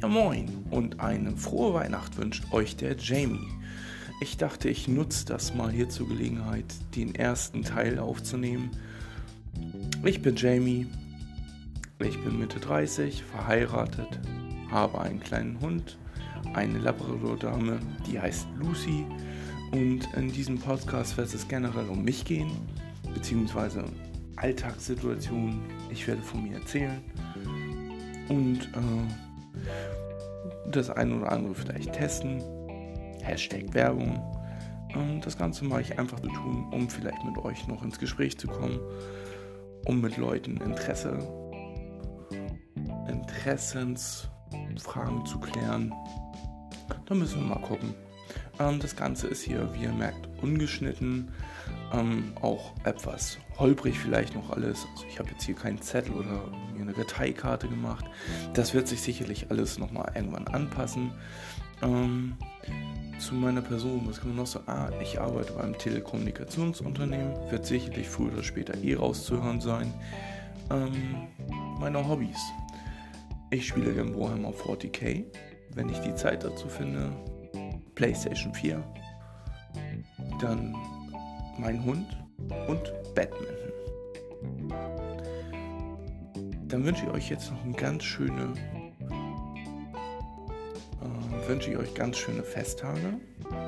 Ja moin und eine frohe Weihnacht wünscht euch der Jamie. Ich dachte, ich nutze das mal hier zur Gelegenheit, den ersten Teil aufzunehmen. Ich bin Jamie, ich bin Mitte 30, verheiratet, habe einen kleinen Hund, eine Labrador-Dame, die heißt Lucy. Und in diesem Podcast wird es generell um mich gehen, beziehungsweise Alltagssituationen. Ich werde von mir erzählen und äh, das eine oder andere vielleicht testen. Hashtag Werbung. Und das Ganze mache ich einfach zu tun, um vielleicht mit euch noch ins Gespräch zu kommen, um mit Leuten Interesse, Interessensfragen zu klären. Da müssen wir mal gucken. Ähm, das Ganze ist hier, wie ihr merkt, ungeschnitten. Ähm, auch etwas holprig vielleicht noch alles. Also ich habe jetzt hier keinen Zettel oder mir eine Karteikarte gemacht. Das wird sich sicherlich alles nochmal irgendwann anpassen. Ähm, zu meiner Person, was kann man noch sagen? Ah, ich arbeite beim Telekommunikationsunternehmen, wird sicherlich früher oder später eh rauszuhören sein. Ähm, meine Hobbys. Ich spiele den Warhammer 40k, wenn ich die Zeit dazu finde. PlayStation 4. Dann mein Hund und Badminton. Dann wünsche ich euch jetzt noch eine ganz schöne äh, wünsche ich euch ganz schöne Festtage,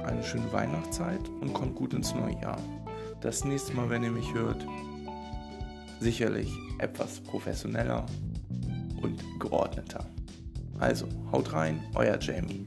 eine schöne Weihnachtszeit und kommt gut ins neue Jahr. Das nächste Mal, wenn ihr mich hört, sicherlich etwas professioneller und geordneter. Also, haut rein, euer Jamie.